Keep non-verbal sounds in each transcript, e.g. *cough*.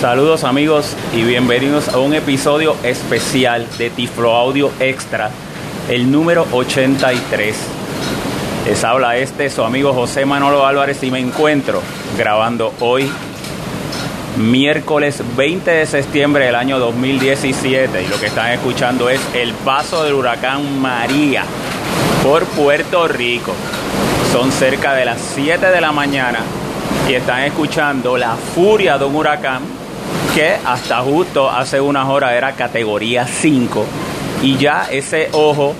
Saludos amigos y bienvenidos a un episodio especial de Tiflo Audio Extra, el número 83. Les habla este su amigo José Manolo Álvarez y me encuentro grabando hoy miércoles 20 de septiembre del año 2017 y lo que están escuchando es el paso del huracán María por Puerto Rico. Son cerca de las 7 de la mañana y están escuchando la furia de un huracán que hasta justo hace unas horas era categoría 5 y ya ese ojo,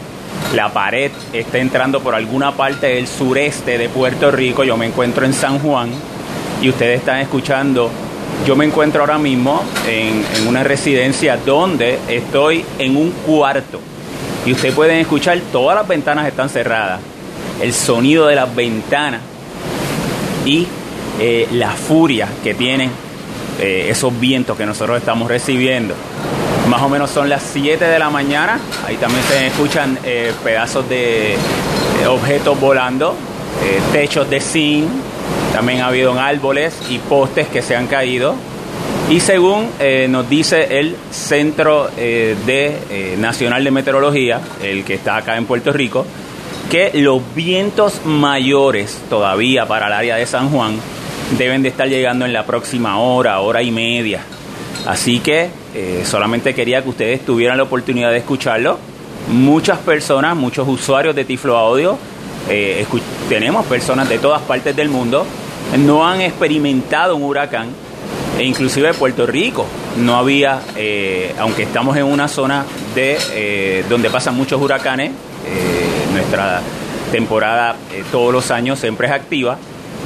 la pared está entrando por alguna parte del sureste de Puerto Rico. Yo me encuentro en San Juan y ustedes están escuchando. Yo me encuentro ahora mismo en, una residencia donde estoy en un cuarto y ustedes pueden escuchar, todas las ventanas están cerradas, el sonido de las ventanas y eh, la furia que tienen eh, esos vientos que nosotros estamos recibiendo. Más o menos son las 7 de la mañana, ahí también se escuchan eh, pedazos de objetos volando, techos de zinc, también ha habido árboles y postes que se han caído. Y según nos dice el Centro de, Nacional de Meteorología, el que está acá en Puerto Rico, que los vientos mayores todavía para el área de San Juan deben de estar llegando en la próxima hora, hora y media. Así que eh, solamente quería que ustedes tuvieran la oportunidad de escucharlo. Muchas personas, muchos usuarios de Tiflo Audio, eh, tenemos personas de todas partes del mundo, no han experimentado un huracán, e inclusive Puerto Rico no había, eh, aunque estamos en una zona de donde pasan muchos huracanes, nuestra temporada todos los años siempre es activa,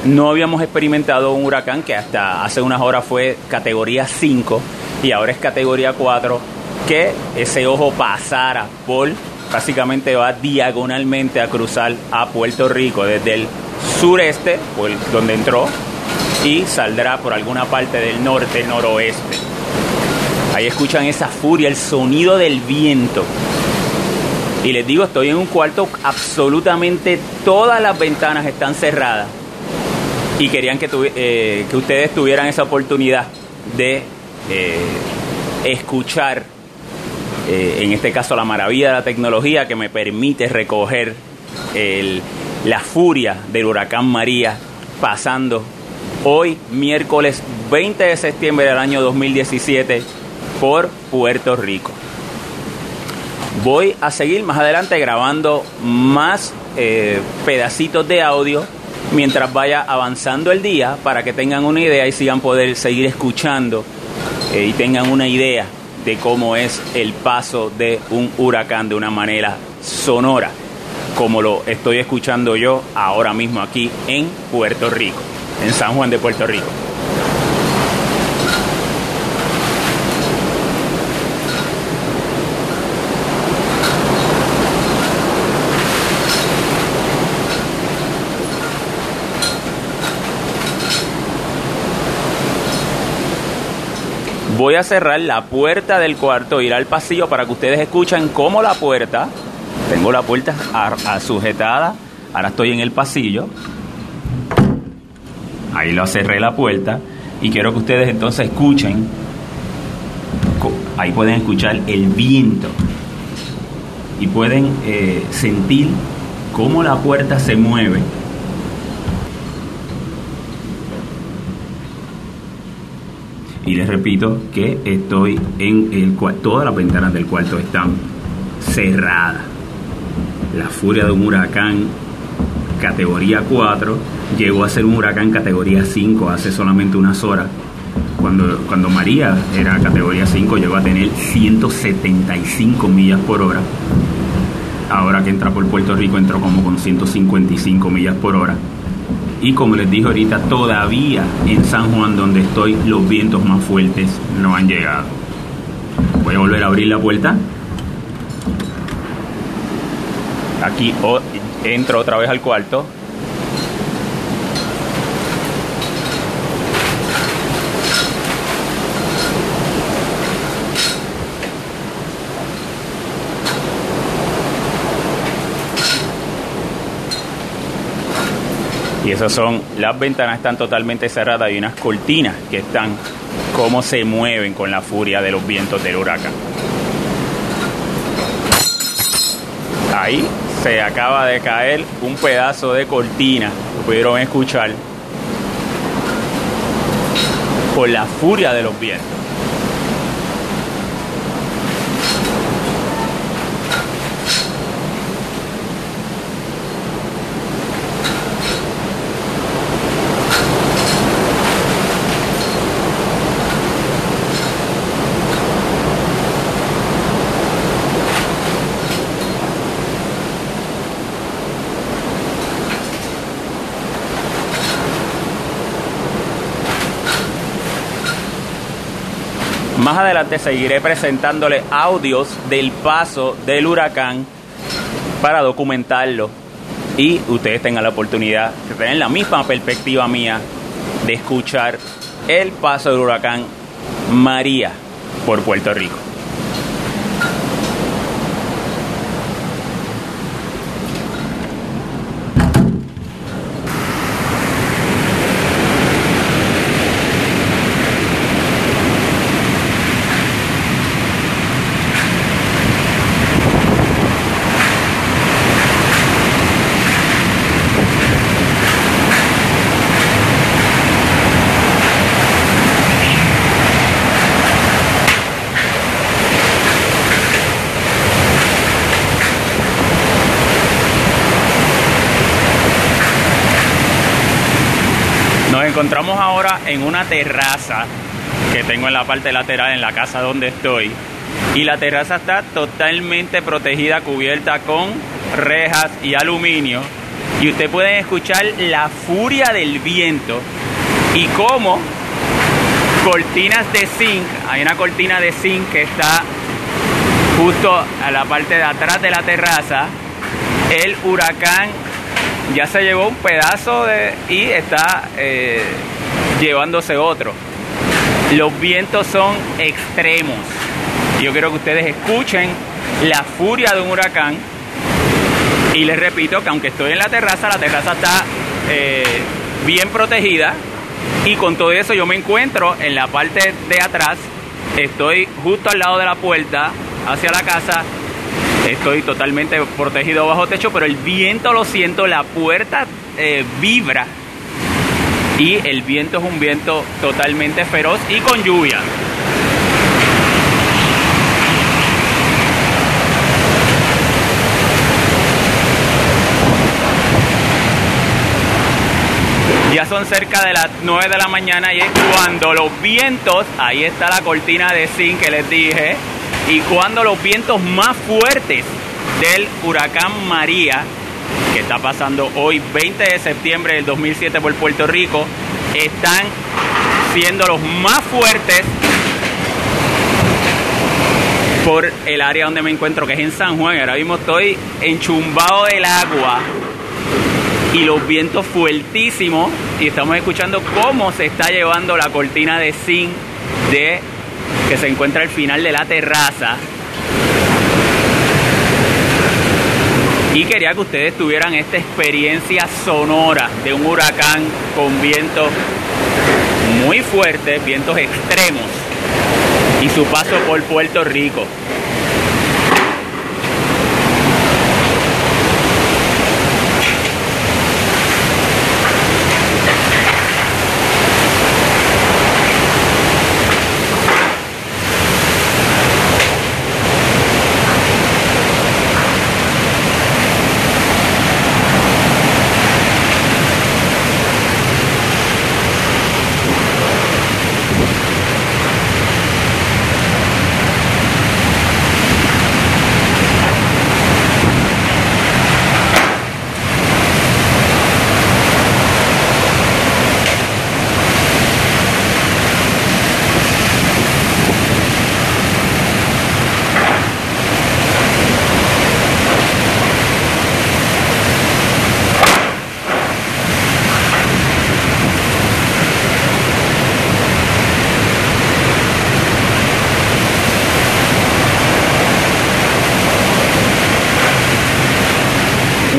no habíamos experimentado un huracán que hasta hace unas horas fue categoría 5 y ahora es categoría 4, que ese ojo pasara por, básicamente va diagonalmente a cruzar a Puerto Rico desde el sureste, por donde entró, y saldrá por alguna parte del norte, noroeste. Ahí escuchan esa furia, el sonido del viento. Y les digo, estoy en un cuarto, absolutamente todas las ventanas están cerradas y querían que, eh, que ustedes tuvieran esa oportunidad de eh, escuchar, eh, en este caso, la maravilla de la tecnología que me permite recoger la furia del huracán María pasando hoy, miércoles 20 de septiembre del año 2017, por Puerto Rico. Voy a seguir más adelante grabando más pedacitos de audio mientras vaya avanzando el día para que tengan una idea y sigan poder seguir escuchando eh, y tengan una idea de cómo es el paso de un huracán de una manera sonora, como lo estoy escuchando yo ahora mismo aquí en Puerto Rico, en San Juan de Puerto Rico. Voy a cerrar la puerta del cuarto, ir al pasillo para que ustedes escuchen cómo la puerta, tengo la puerta sujetada, ahora estoy en el pasillo, ahí lo cerré la puerta y quiero que ustedes entonces escuchen, ahí pueden escuchar el viento y pueden eh, sentir cómo la puerta se mueve Y les repito que estoy en el todas las ventanas del cuarto están cerradas. La furia de un huracán categoría 4 llegó a ser un huracán categoría 5 hace solamente unas horas. Cuando, cuando María era categoría 5 llegó a tener 175 millas por hora. Ahora que entra por Puerto Rico entró como con 155 millas por hora y como les dije ahorita, todavía en San Juan, donde estoy, los vientos más fuertes no han llegado. Voy a volver a abrir la puerta. Aquí entro otra vez al cuarto. Y esas son, las ventanas están totalmente cerradas y unas cortinas que están como se mueven con la furia de los vientos del huracán. Ahí se acaba de caer un pedazo de cortina, pudieron escuchar, por la furia de los vientos. Más adelante seguiré presentándole audios del paso del huracán para documentarlo y ustedes tengan la oportunidad de tener la misma perspectiva mía de escuchar el paso del huracán María por Puerto Rico. Encontramos ahora en una terraza que tengo en la parte lateral en la casa donde estoy. Y la terraza está totalmente protegida, cubierta con rejas y aluminio. Y usted puede escuchar la furia del viento y cómo cortinas de zinc, hay una cortina de zinc que está justo a la parte de atrás de la terraza. El huracán ya se llevó un pedazo de, y está eh, llevándose otro. Los vientos son extremos. Yo quiero que ustedes escuchen la furia de un huracán. Y les repito que aunque estoy en la terraza, la terraza está eh, bien protegida. Y con todo eso yo me encuentro en la parte de atrás. Estoy justo al lado de la puerta hacia la casa *laughs* Estoy totalmente protegido bajo techo, pero el viento lo siento, la puerta eh, vibra y el viento es un viento totalmente feroz y con lluvia. Ya son cerca de las 9 de la mañana y es cuando los vientos, ahí está la cortina de zinc que les dije, y cuando los vientos más fuertes del huracán María, que está pasando hoy 20 de septiembre del 2007 por Puerto Rico, están siendo los más fuertes por el área donde me encuentro, que es en San Juan. Ahora mismo estoy enchumbado del agua y los vientos fuertísimos y estamos escuchando cómo se está llevando la cortina de zinc de que se encuentra al final de la terraza. Y quería que ustedes tuvieran esta experiencia sonora de un huracán con vientos muy fuertes, vientos extremos, y su paso por Puerto Rico.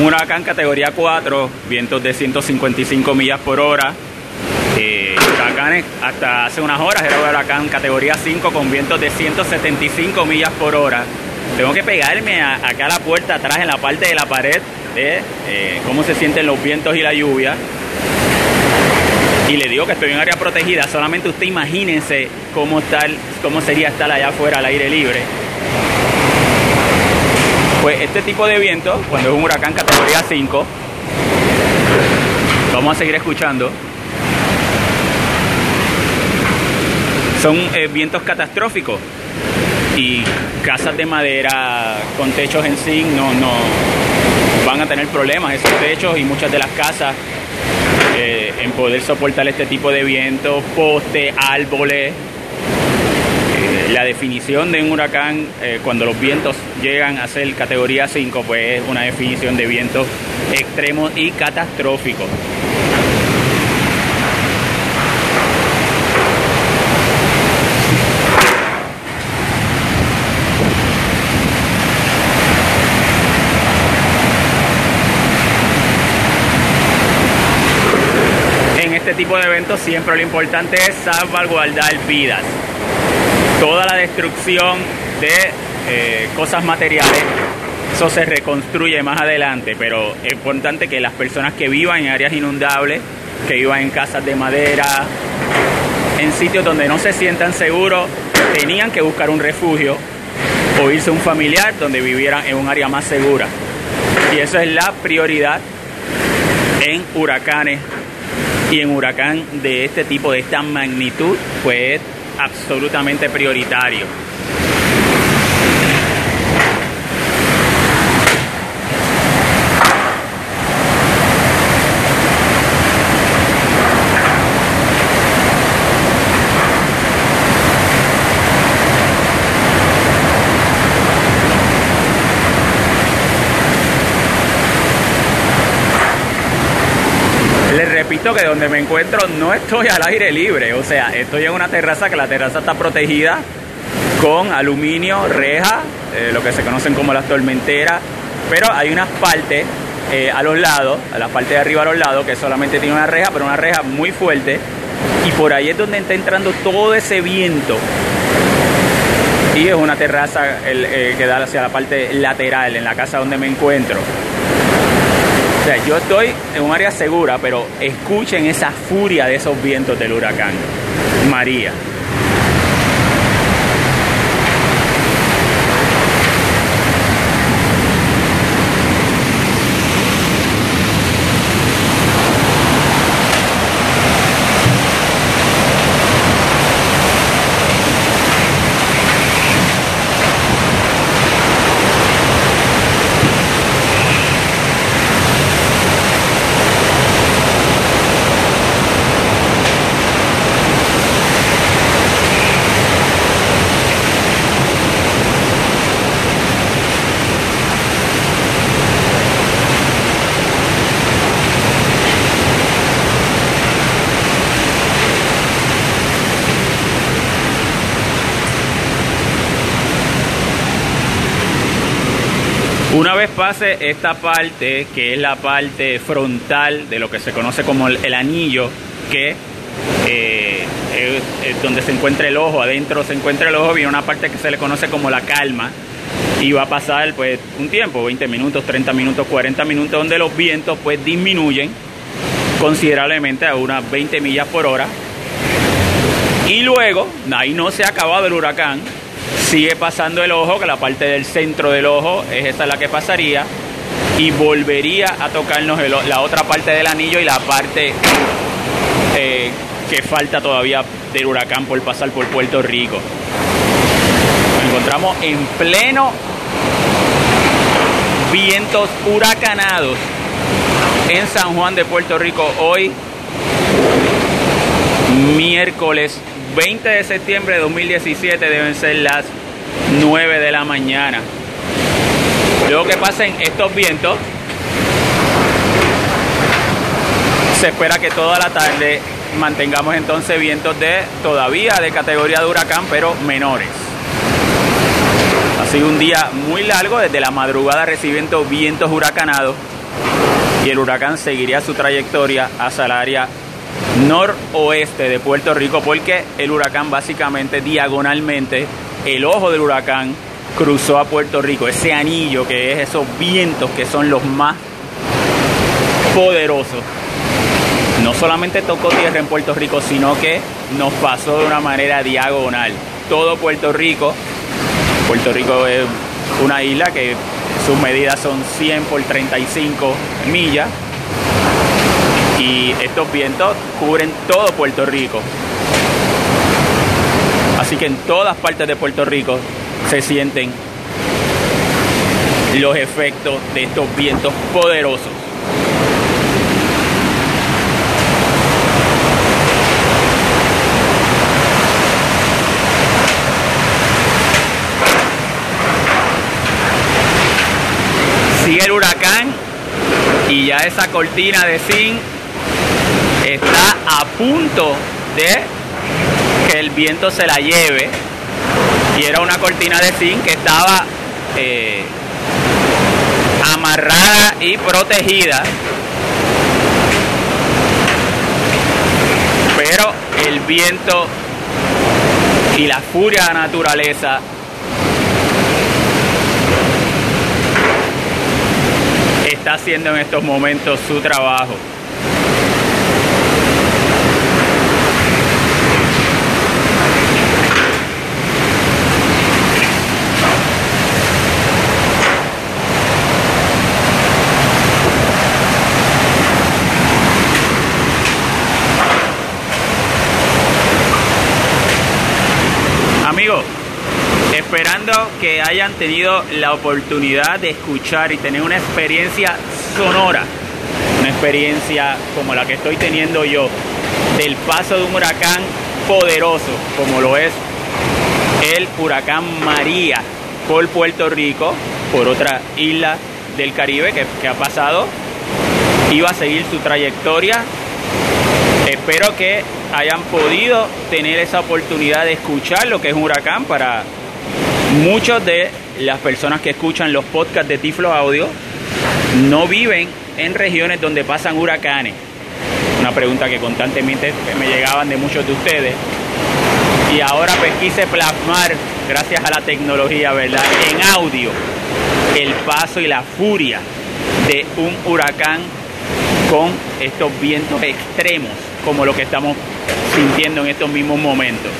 Huracán categoría 4, vientos de 155 millas por hora. Eh, huracanes hasta hace unas horas era un huracán categoría 5 con vientos de 175 millas por hora. Tengo que pegarme acá a la puerta atrás en la parte de la pared de eh, cómo se sienten los vientos y la lluvia. Y le digo que estoy en área protegida, solamente usted imagínense cómo, tal, cómo sería estar allá afuera al aire libre. Pues este tipo de viento, cuando es un huracán categoría 5, vamos a seguir escuchando, son eh, vientos catastróficos y casas de madera con techos en zinc no, no van a tener problemas esos techos y muchas de las casas eh, en poder soportar este tipo de vientos, postes, árboles. La definición de un huracán, eh, cuando los vientos llegan a ser categoría 5, pues es una definición de vientos extremos y catastróficos. este tipo de eventos siempre lo importante es salvaguardar vidas. Toda la destrucción de eh, cosas materiales, eso se reconstruye más adelante, pero es importante que las personas que vivan en áreas inundables, que vivan en casas de madera, en sitios donde no se sientan seguros, tenían que buscar un refugio o irse a un familiar donde vivieran en un área más segura. Y eso es la prioridad en huracanes y en huracán de este tipo, de esta magnitud, pues es absolutamente prioritario. Repito que donde me encuentro no estoy al aire libre, o sea, estoy en una terraza que la terraza está protegida con aluminio, reja, eh, lo que se conocen como las tormenteras, pero hay unas partes eh, a los lados, a la parte de arriba a los lados, que solamente tiene una reja, pero una reja muy fuerte, y por ahí es donde está entrando todo ese viento. Y es una terraza eh, que da hacia la parte lateral, en la casa donde me encuentro sea, yo estoy en un área segura, pero escuchen esa furia de esos vientos del huracán. María. Una vez pase esta parte, que es la parte frontal de lo que se conoce como el, anillo, que eh, donde se encuentra el ojo, adentro se encuentra el ojo, viene una parte que se le conoce como la calma, y va a pasar pues un tiempo, 20 minutos, 30 minutos, 40 minutos, donde los vientos pues disminuyen considerablemente a unas 20 millas por hora. Y luego, ahí no se ha acabado el huracán, sigue pasando el ojo, que la parte del centro del ojo es esta la que pasaría, y volvería a tocarnos la otra parte del anillo y la parte eh, que falta todavía del huracán por pasar por Puerto Rico. Nos encontramos en pleno vientos huracanados en San Juan de Puerto Rico hoy, miércoles 20 de septiembre de 2017 deben ser las 9 de la mañana. Luego que pasen estos vientos, se espera que toda la tarde mantengamos entonces vientos de todavía de categoría de huracán, pero menores. Ha sido un día muy largo, desde la madrugada recibiendo vientos huracanados y el huracán seguiría su trayectoria hacia el área noroeste de Puerto Rico porque el huracán básicamente diagonalmente, el ojo del huracán cruzó a Puerto Rico, ese anillo que es esos vientos que son los más poderosos. No solamente tocó tierra en Puerto Rico, sino que nos pasó de una manera diagonal. Todo Puerto Rico, Puerto Rico es una isla que sus medidas son 100 por 35 millas y estos vientos cubren todo Puerto Rico. Así que en todas partes de Puerto Rico se sienten los efectos de estos vientos poderosos. Sigue el huracán y ya esa cortina de zinc está a punto de que el viento se la lleve y era una cortina de zinc que estaba eh, amarrada y protegida. Pero el viento y la furia de la naturaleza está haciendo en estos momentos su trabajo. Esperando que hayan tenido la oportunidad de escuchar y tener una experiencia sonora, una experiencia como la que estoy teniendo yo, del paso de un huracán poderoso, como lo es el huracán María por Puerto Rico, por otra isla del Caribe que, ha pasado, iba a seguir su trayectoria. Espero que hayan podido tener esa oportunidad de escuchar lo que es un huracán para muchos de las personas que escuchan los podcasts de Tiflo Audio no viven en regiones donde pasan huracanes. Una pregunta que constantemente me llegaban de muchos de ustedes. Y ahora pues quise plasmar, gracias a la tecnología, ¿verdad? En audio, el paso y la furia de un huracán con estos vientos extremos, como lo que estamos sintiendo en estos mismos momentos.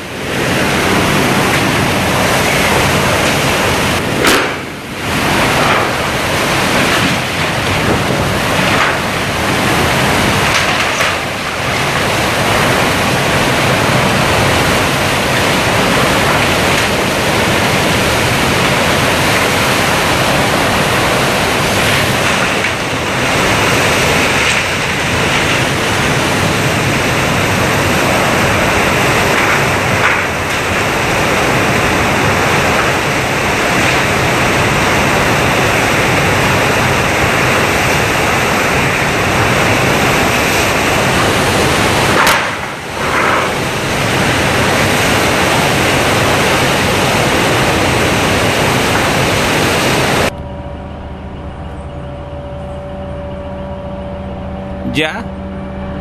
Ya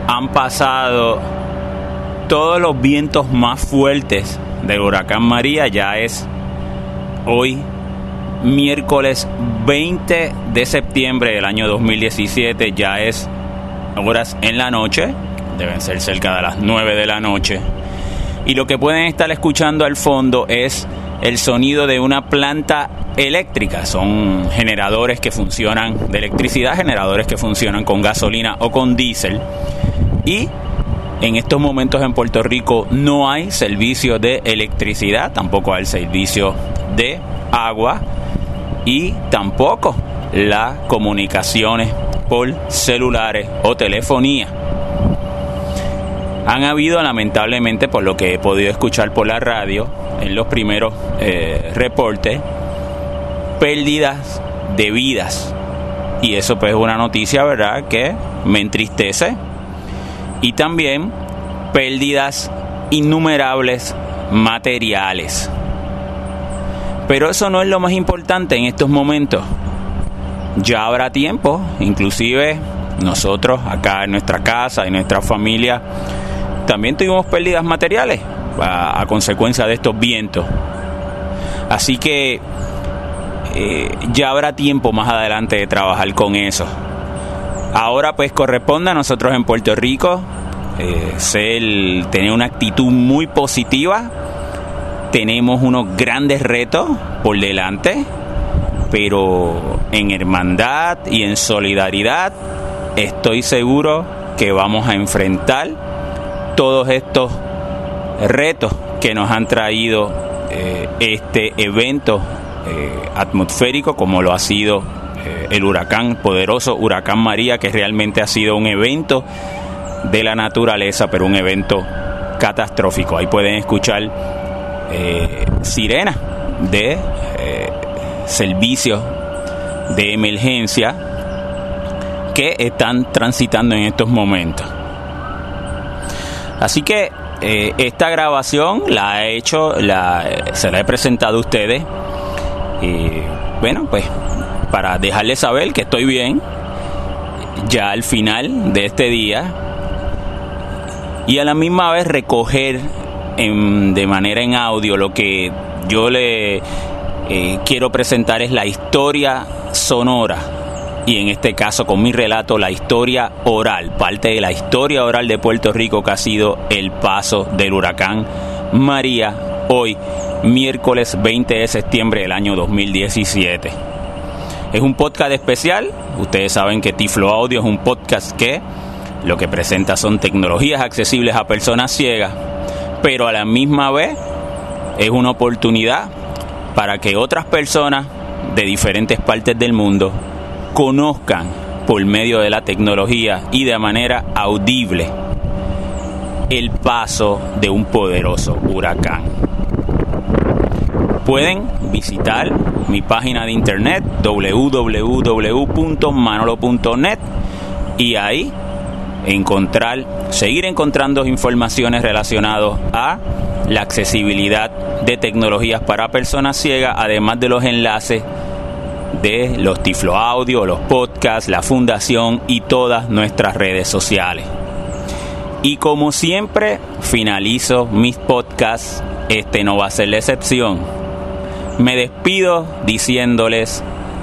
han pasado todos los vientos más fuertes del huracán María. Ya es hoy miércoles 20 de septiembre del año 2017. Ya es horas en la noche. Deben ser cerca de las 9 de la noche. Y lo que pueden estar escuchando al fondo es el sonido de una planta eléctrica. Son generadores que funcionan de electricidad, generadores que funcionan con gasolina o con diésel. Y en estos momentos en Puerto Rico no hay servicio de electricidad, tampoco hay servicio de agua y tampoco las comunicaciones por celulares o telefonía. Han habido lamentablemente, por lo que he podido escuchar por la radio, en los primeros eh, reportes, pérdidas de vidas. Y eso pues es una noticia, ¿verdad?, que me entristece. Y también pérdidas innumerables materiales. Pero eso no es lo más importante en estos momentos. Ya habrá tiempo, inclusive nosotros acá en nuestra casa, en nuestra familia, también tuvimos pérdidas materiales a, consecuencia de estos vientos. Así que eh, ya habrá tiempo más adelante de trabajar con eso. Ahora pues corresponde a nosotros en Puerto Rico eh, ser, tener una actitud muy positiva. Tenemos unos grandes retos por delante, pero en hermandad y en solidaridad estoy seguro que vamos a enfrentar todos estos retos que nos han traído eh, este evento eh, atmosférico como lo ha sido eh, el huracán poderoso huracán María que realmente ha sido un evento de la naturaleza pero un evento catastrófico. Ahí pueden escuchar sirenas de servicios de emergencia que están transitando en estos momentos así que eh, esta grabación la he hecho, la, se la he presentado a ustedes. Y bueno, pues para dejarles saber que estoy bien, ya al final de este día, y a la misma vez recoger de manera en audio lo que yo le eh, quiero presentar es la historia sonora y en este caso con mi relato la historia oral, parte de la historia oral de Puerto Rico que ha sido el paso del huracán María hoy, miércoles 20 de septiembre del año 2017. Es un podcast especial, ustedes saben que Tiflo Audio es un podcast que lo que presenta son tecnologías accesibles a personas ciegas, pero a la misma vez es una oportunidad para que otras personas de diferentes partes del mundo conozcan por medio de la tecnología y de manera audible el paso de un poderoso huracán. Pueden visitar mi página de internet www.manolo.net y ahí encontrar, seguir encontrando informaciones relacionadas a la accesibilidad de tecnologías para personas ciegas, además de los enlaces los Tiflo Audio, los podcasts, la fundación y todas nuestras redes sociales. Y como siempre, finalizo mis podcasts, este no va a ser la excepción. Me despido diciéndoles,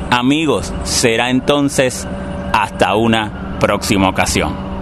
amigos, será entonces hasta una próxima ocasión.